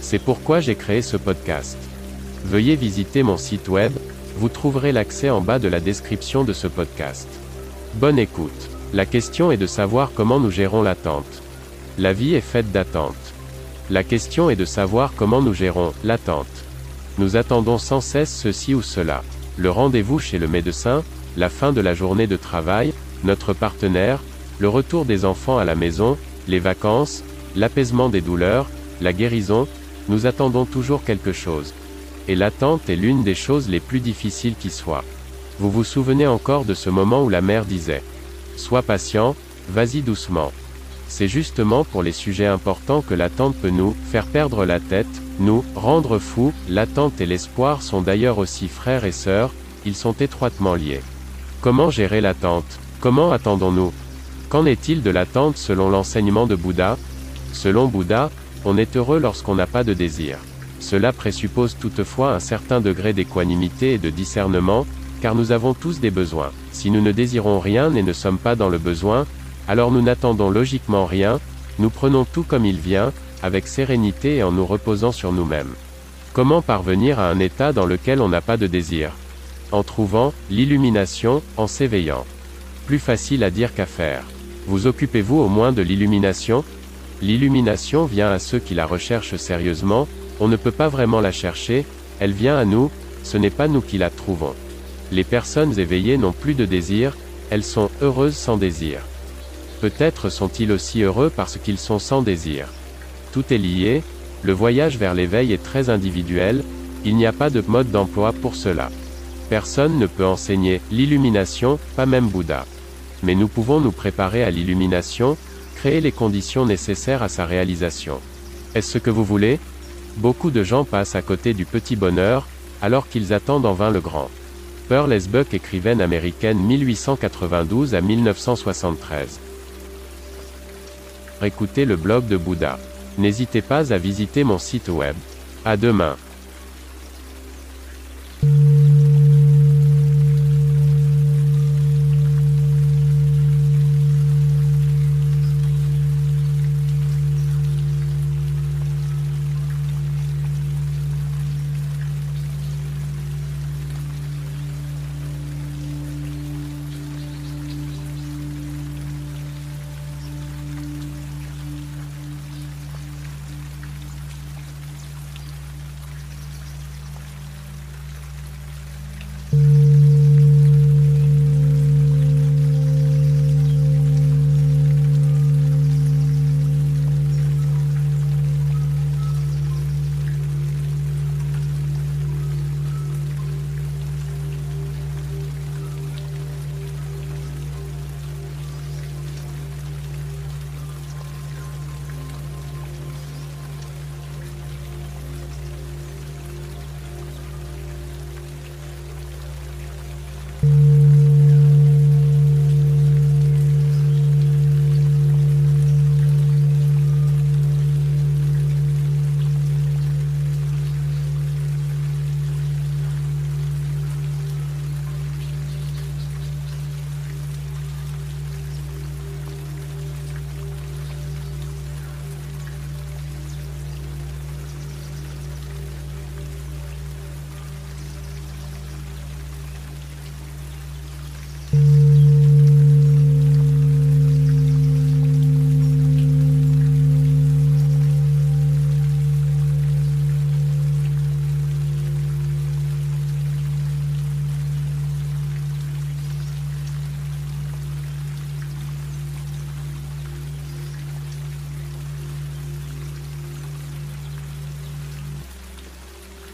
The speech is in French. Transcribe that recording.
C'est pourquoi j'ai créé ce podcast. Veuillez visiter mon site web, vous trouverez l'accès en bas de la description de ce podcast. Bonne écoute. La question est de savoir comment nous gérons l'attente. La vie est faite d'attente. La question est de savoir comment nous gérons l'attente. Nous attendons sans cesse ceci ou cela. Le rendez-vous chez le médecin, la fin de la journée de travail, notre partenaire, le retour des enfants à la maison, les vacances, l'apaisement des douleurs, la guérison, nous attendons toujours quelque chose. Et l'attente est l'une des choses les plus difficiles qui soient. Vous vous souvenez encore de ce moment où la mère disait ⁇ Sois patient, vas-y doucement ⁇ C'est justement pour les sujets importants que l'attente peut nous faire perdre la tête, nous rendre fous, l'attente et l'espoir sont d'ailleurs aussi frères et sœurs, ils sont étroitement liés. Comment gérer l'attente? Comment attendons-nous? Qu'en est-il de l'attente selon l'enseignement de Bouddha? Selon Bouddha, on est heureux lorsqu'on n'a pas de désir. Cela présuppose toutefois un certain degré d'équanimité et de discernement, car nous avons tous des besoins. Si nous ne désirons rien et ne sommes pas dans le besoin, alors nous n'attendons logiquement rien, nous prenons tout comme il vient, avec sérénité et en nous reposant sur nous-mêmes. Comment parvenir à un état dans lequel on n'a pas de désir? En trouvant l'illumination, en s'éveillant. Plus facile à dire qu'à faire. Vous occupez-vous au moins de l'illumination? L'illumination vient à ceux qui la recherchent sérieusement, on ne peut pas vraiment la chercher, elle vient à nous, ce n'est pas nous qui la trouvons. Les personnes éveillées n'ont plus de désir, elles sont heureuses sans désir. Peut-être sont-ils aussi heureux parce qu'ils sont sans désir. Tout est lié, le voyage vers l'éveil est très individuel, il n'y a pas de mode d'emploi pour cela. Personne ne peut enseigner l'illumination, pas même Bouddha. Mais nous pouvons nous préparer à l'illumination, créer les conditions nécessaires à sa réalisation. Est-ce ce que vous voulez? Beaucoup de gens passent à côté du petit bonheur, alors qu'ils attendent en vain le grand. Pearl. Buck écrivaine américaine 1892 à 1973. Écoutez le blog de Bouddha. N'hésitez pas à visiter mon site web. À demain.